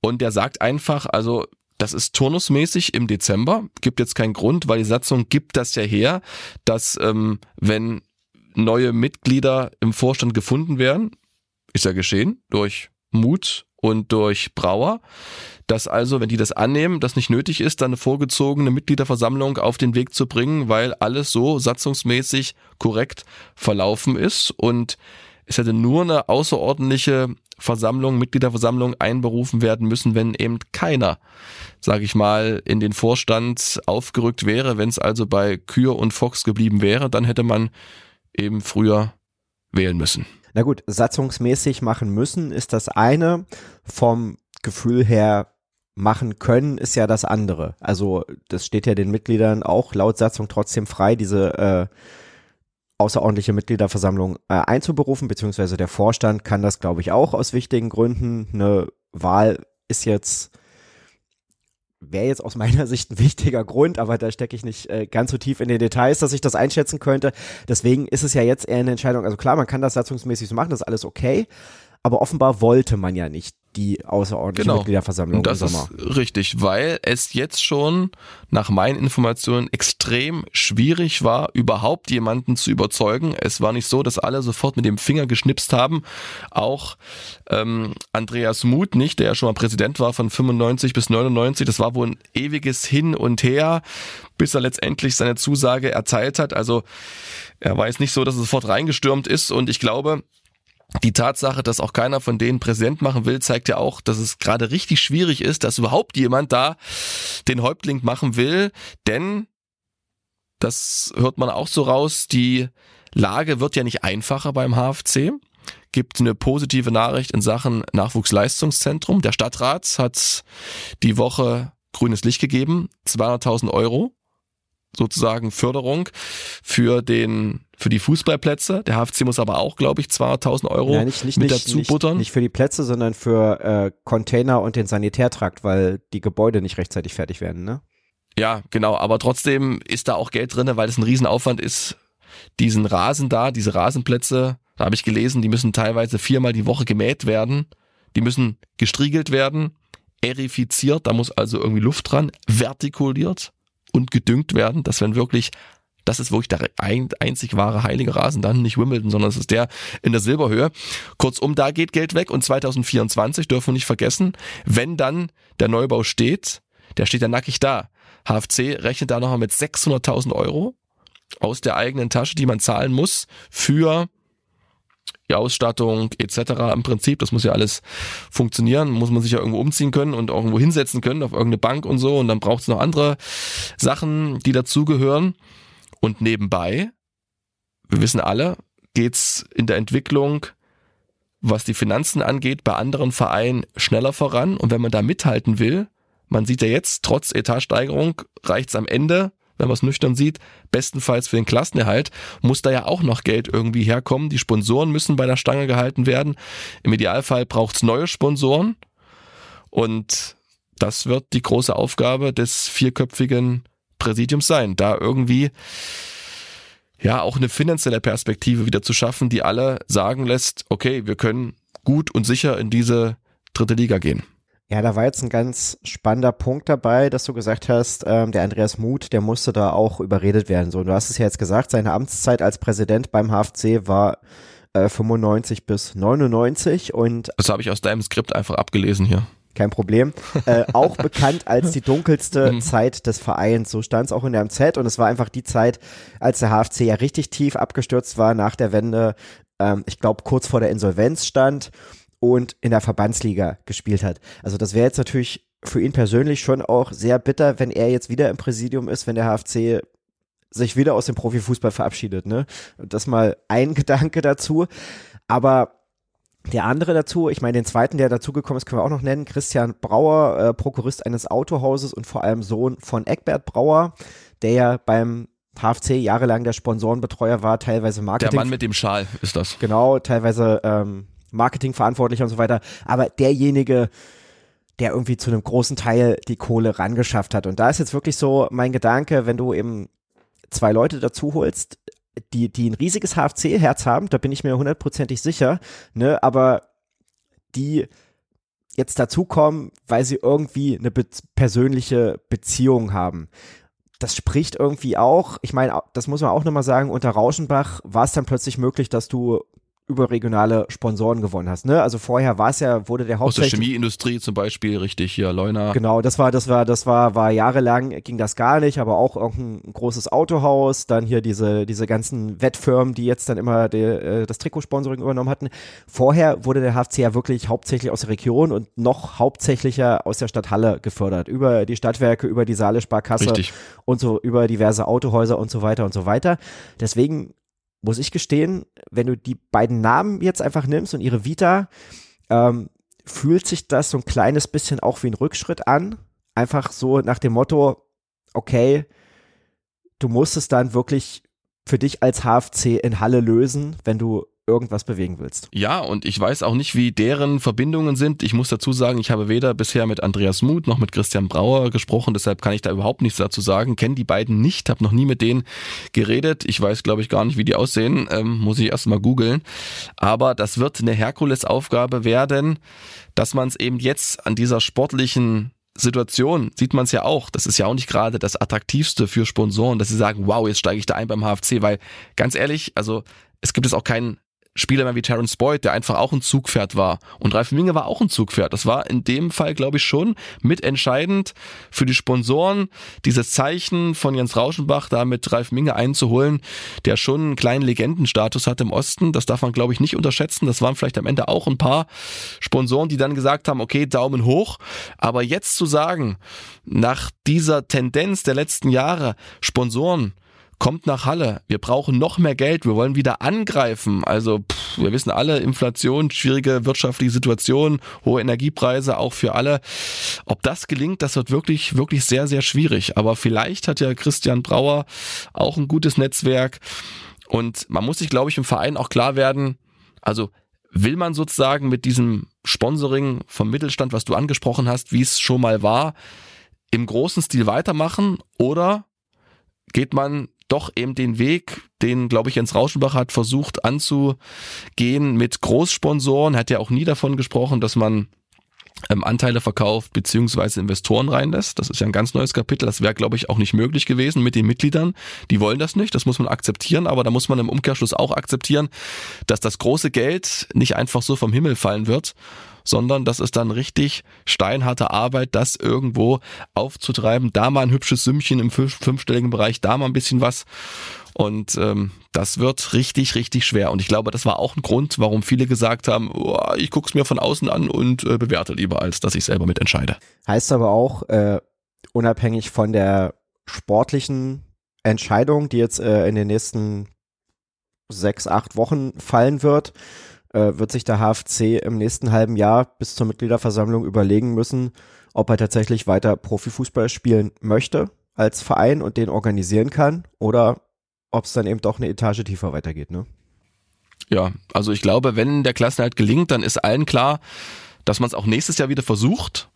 Und der sagt einfach, also das ist turnusmäßig im Dezember. Gibt jetzt keinen Grund, weil die Satzung gibt das ja her, dass ähm, wenn neue Mitglieder im Vorstand gefunden werden, ist ja geschehen durch Mut und durch Brauer, dass also, wenn die das annehmen, das nicht nötig ist, dann eine vorgezogene Mitgliederversammlung auf den Weg zu bringen, weil alles so satzungsmäßig korrekt verlaufen ist und es hätte nur eine außerordentliche Versammlung, Mitgliederversammlung einberufen werden müssen, wenn eben keiner, sage ich mal, in den Vorstand aufgerückt wäre. Wenn es also bei Kür und Fox geblieben wäre, dann hätte man eben früher wählen müssen. Na gut, satzungsmäßig machen müssen ist das eine. Vom Gefühl her machen können ist ja das andere. Also das steht ja den Mitgliedern auch laut Satzung trotzdem frei, diese äh, außerordentliche Mitgliederversammlung äh, einzuberufen, beziehungsweise der Vorstand kann das, glaube ich, auch aus wichtigen Gründen. Eine Wahl ist jetzt, wäre jetzt aus meiner Sicht ein wichtiger Grund, aber da stecke ich nicht äh, ganz so tief in den Details, dass ich das einschätzen könnte. Deswegen ist es ja jetzt eher eine Entscheidung. Also klar, man kann das satzungsmäßig so machen, das ist alles okay. Aber offenbar wollte man ja nicht die außerordentliche genau. Mitgliederversammlung das im Sommer. Ist richtig, weil es jetzt schon nach meinen Informationen extrem schwierig war, überhaupt jemanden zu überzeugen. Es war nicht so, dass alle sofort mit dem Finger geschnipst haben. Auch ähm, Andreas Muth nicht, der ja schon mal Präsident war von 95 bis 99. Das war wohl ein ewiges Hin und Her, bis er letztendlich seine Zusage erteilt hat. Also er war jetzt nicht so, dass er sofort reingestürmt ist und ich glaube, die Tatsache, dass auch keiner von denen Präsident machen will, zeigt ja auch, dass es gerade richtig schwierig ist, dass überhaupt jemand da den Häuptling machen will, denn das hört man auch so raus, die Lage wird ja nicht einfacher beim HFC. Gibt eine positive Nachricht in Sachen Nachwuchsleistungszentrum. Der Stadtrat hat die Woche grünes Licht gegeben, 200.000 Euro sozusagen Förderung für den für die Fußballplätze. Der HFC muss aber auch, glaube ich, 200.000 Euro ja, nicht, nicht, mit nicht, dazu buttern. Nicht für die Plätze, sondern für äh, Container und den Sanitärtrakt, weil die Gebäude nicht rechtzeitig fertig werden, ne? Ja, genau. Aber trotzdem ist da auch Geld drinne, weil es ein Riesenaufwand ist, diesen Rasen da, diese Rasenplätze, da habe ich gelesen, die müssen teilweise viermal die Woche gemäht werden. Die müssen gestriegelt werden, erifiziert, da muss also irgendwie Luft dran, vertikuliert und gedüngt werden, dass wenn wirklich das ist wirklich der einzig wahre heilige Rasen, dann nicht Wimbledon, sondern es ist der in der Silberhöhe. Kurzum, da geht Geld weg und 2024 dürfen wir nicht vergessen, wenn dann der Neubau steht, der steht ja nackig da. HFC rechnet da nochmal mit 600.000 Euro aus der eigenen Tasche, die man zahlen muss für die Ausstattung etc. Im Prinzip, das muss ja alles funktionieren, muss man sich ja irgendwo umziehen können und irgendwo hinsetzen können auf irgendeine Bank und so und dann braucht es noch andere Sachen, die dazugehören. Und nebenbei, wir wissen alle, geht's in der Entwicklung, was die Finanzen angeht, bei anderen Vereinen schneller voran. Und wenn man da mithalten will, man sieht ja jetzt, trotz Etatsteigerung reicht's am Ende wenn man es nüchtern sieht, bestenfalls für den Klassenerhalt, muss da ja auch noch Geld irgendwie herkommen. Die Sponsoren müssen bei der Stange gehalten werden. Im Idealfall braucht es neue Sponsoren. Und das wird die große Aufgabe des vierköpfigen Präsidiums sein, da irgendwie ja auch eine finanzielle Perspektive wieder zu schaffen, die alle sagen lässt, okay, wir können gut und sicher in diese dritte Liga gehen. Ja, da war jetzt ein ganz spannender Punkt dabei, dass du gesagt hast, ähm, der Andreas Muth, der musste da auch überredet werden. So, du hast es ja jetzt gesagt, seine Amtszeit als Präsident beim HFC war äh, 95 bis 99 und das habe ich aus deinem Skript einfach abgelesen hier. Kein Problem. Äh, auch bekannt als die dunkelste mhm. Zeit des Vereins. So stand es auch in der MZ und es war einfach die Zeit, als der HFC ja richtig tief abgestürzt war nach der Wende. Ähm, ich glaube, kurz vor der Insolvenz stand und in der Verbandsliga gespielt hat. Also das wäre jetzt natürlich für ihn persönlich schon auch sehr bitter, wenn er jetzt wieder im Präsidium ist, wenn der HFC sich wieder aus dem Profifußball verabschiedet. Ne? Das mal ein Gedanke dazu. Aber der andere dazu, ich meine, den zweiten, der dazugekommen ist, können wir auch noch nennen, Christian Brauer, äh, Prokurist eines Autohauses und vor allem Sohn von Eckbert Brauer, der ja beim HFC jahrelang der Sponsorenbetreuer war, teilweise Marketing. Der Mann mit dem Schal ist das. Genau, teilweise ähm, Marketingverantwortlicher und so weiter, aber derjenige, der irgendwie zu einem großen Teil die Kohle rangeschafft hat. Und da ist jetzt wirklich so mein Gedanke, wenn du eben zwei Leute dazu holst, die, die ein riesiges HFC-Herz haben, da bin ich mir hundertprozentig sicher, ne, aber die jetzt dazukommen, weil sie irgendwie eine be persönliche Beziehung haben. Das spricht irgendwie auch, ich meine, das muss man auch nochmal sagen, unter Rauschenbach war es dann plötzlich möglich, dass du überregionale Sponsoren gewonnen hast. Ne? Also vorher war es ja, wurde der Hauptsächlich... Aus der Chemieindustrie zum Beispiel, richtig, hier, Leuna. Genau, das war, das war, das war, war jahrelang ging das gar nicht, aber auch irgendein großes Autohaus, dann hier diese, diese ganzen Wettfirmen, die jetzt dann immer die, äh, das Trikotsponsoring übernommen hatten. Vorher wurde der HFC ja wirklich hauptsächlich aus der Region und noch hauptsächlicher aus der Stadt Halle gefördert. Über die Stadtwerke, über die Saale Sparkasse richtig. und so, über diverse Autohäuser und so weiter und so weiter. Deswegen muss ich gestehen, wenn du die beiden Namen jetzt einfach nimmst und ihre Vita, ähm, fühlt sich das so ein kleines bisschen auch wie ein Rückschritt an. Einfach so nach dem Motto, okay, du musst es dann wirklich für dich als HFC in Halle lösen, wenn du irgendwas bewegen willst. Ja, und ich weiß auch nicht, wie deren Verbindungen sind. Ich muss dazu sagen, ich habe weder bisher mit Andreas Muth noch mit Christian Brauer gesprochen, deshalb kann ich da überhaupt nichts dazu sagen. Kenne die beiden nicht, habe noch nie mit denen geredet. Ich weiß, glaube ich, gar nicht, wie die aussehen. Ähm, muss ich erst mal googeln. Aber das wird eine Herkulesaufgabe werden, dass man es eben jetzt an dieser sportlichen Situation sieht man es ja auch. Das ist ja auch nicht gerade das attraktivste für Sponsoren, dass sie sagen, wow, jetzt steige ich da ein beim HFC, weil ganz ehrlich, also es gibt es auch keinen Spieler wie Terence Boyd, der einfach auch ein Zugpferd war. Und Ralf Minge war auch ein Zugpferd. Das war in dem Fall, glaube ich, schon mitentscheidend für die Sponsoren, dieses Zeichen von Jens Rauschenbach da mit Ralf Minge einzuholen, der schon einen kleinen Legendenstatus hat im Osten. Das darf man, glaube ich, nicht unterschätzen. Das waren vielleicht am Ende auch ein paar Sponsoren, die dann gesagt haben, okay, Daumen hoch. Aber jetzt zu sagen, nach dieser Tendenz der letzten Jahre, Sponsoren, kommt nach Halle. Wir brauchen noch mehr Geld. Wir wollen wieder angreifen. Also pff, wir wissen alle, Inflation, schwierige wirtschaftliche Situation, hohe Energiepreise auch für alle. Ob das gelingt, das wird wirklich, wirklich sehr, sehr schwierig. Aber vielleicht hat ja Christian Brauer auch ein gutes Netzwerk. Und man muss sich, glaube ich, im Verein auch klar werden, also will man sozusagen mit diesem Sponsoring vom Mittelstand, was du angesprochen hast, wie es schon mal war, im großen Stil weitermachen oder geht man doch eben den Weg, den, glaube ich, Jens Rauschenbach hat versucht anzugehen mit Großsponsoren, hat ja auch nie davon gesprochen, dass man ähm, Anteile verkauft beziehungsweise Investoren reinlässt. Das ist ja ein ganz neues Kapitel. Das wäre, glaube ich, auch nicht möglich gewesen mit den Mitgliedern. Die wollen das nicht. Das muss man akzeptieren. Aber da muss man im Umkehrschluss auch akzeptieren, dass das große Geld nicht einfach so vom Himmel fallen wird, sondern das ist dann richtig steinharte Arbeit, das irgendwo aufzutreiben. Da mal ein hübsches Sümmchen im fünfstelligen Bereich, da mal ein bisschen was. Und ähm, das wird richtig, richtig schwer. Und ich glaube, das war auch ein Grund, warum viele gesagt haben, oh, ich gucke es mir von außen an und äh, bewerte lieber, als dass ich selber mitentscheide. Heißt aber auch, äh, unabhängig von der sportlichen Entscheidung, die jetzt äh, in den nächsten sechs, acht Wochen fallen wird, äh, wird sich der HFC im nächsten halben Jahr bis zur Mitgliederversammlung überlegen müssen, ob er tatsächlich weiter Profifußball spielen möchte als Verein und den organisieren kann oder ob es dann eben doch eine Etage tiefer weitergeht. Ne? Ja, also ich glaube, wenn der Klassenhalt gelingt, dann ist allen klar, dass man es auch nächstes Jahr wieder versucht.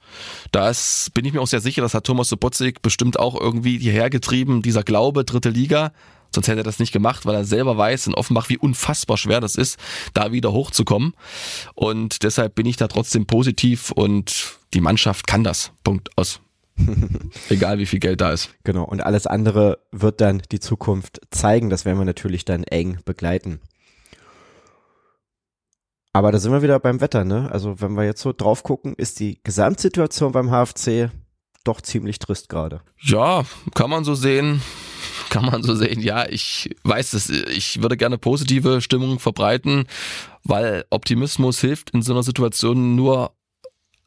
Da bin ich mir auch sehr sicher, das hat Thomas Sobotzig bestimmt auch irgendwie hierher getrieben, dieser Glaube, dritte Liga. Sonst hätte er das nicht gemacht, weil er selber weiß in Offenbach, wie unfassbar schwer das ist, da wieder hochzukommen. Und deshalb bin ich da trotzdem positiv und die Mannschaft kann das. Punkt aus. Egal wie viel Geld da ist. Genau. Und alles andere wird dann die Zukunft zeigen. Das werden wir natürlich dann eng begleiten. Aber da sind wir wieder beim Wetter, ne? Also wenn wir jetzt so drauf gucken, ist die Gesamtsituation beim HFC doch ziemlich trist gerade. Ja, kann man so sehen kann man so sehen. Ja, ich weiß es. Ich würde gerne positive Stimmung verbreiten, weil Optimismus hilft in so einer Situation nur,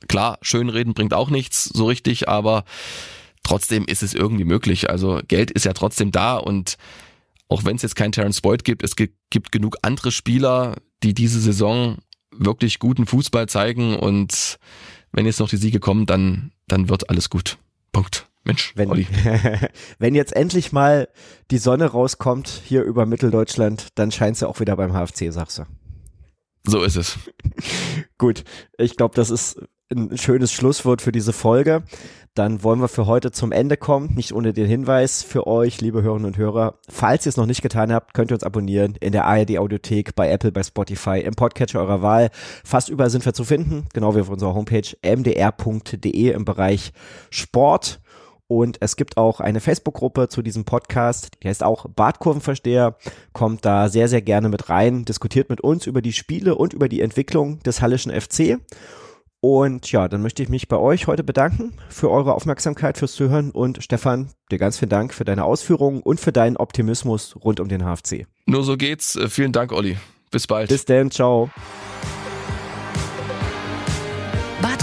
klar, schönreden bringt auch nichts so richtig, aber trotzdem ist es irgendwie möglich. Also Geld ist ja trotzdem da und auch wenn es jetzt keinen Terence Boyd gibt, es gibt, genug andere Spieler, die diese Saison wirklich guten Fußball zeigen und wenn jetzt noch die Siege kommen, dann, dann wird alles gut. Punkt. Mensch, wenn, wenn jetzt endlich mal die Sonne rauskommt hier über Mitteldeutschland, dann scheint sie auch wieder beim HFC, sagst du. So ist es. Gut, ich glaube, das ist ein schönes Schlusswort für diese Folge. Dann wollen wir für heute zum Ende kommen. Nicht ohne den Hinweis für euch, liebe Hörerinnen und Hörer. Falls ihr es noch nicht getan habt, könnt ihr uns abonnieren in der ARD Audiothek, bei Apple, bei Spotify, im Podcatcher eurer Wahl. Fast überall sind wir zu finden, genau wie auf unserer Homepage mdr.de im Bereich Sport. Und es gibt auch eine Facebook-Gruppe zu diesem Podcast, die heißt auch Bartkurvenversteher. Kommt da sehr, sehr gerne mit rein, diskutiert mit uns über die Spiele und über die Entwicklung des Hallischen FC. Und ja, dann möchte ich mich bei euch heute bedanken für eure Aufmerksamkeit, fürs Zuhören und Stefan, dir ganz vielen Dank für deine Ausführungen und für deinen Optimismus rund um den HFC. Nur so geht's. Vielen Dank, Olli. Bis bald. Bis dann, ciao.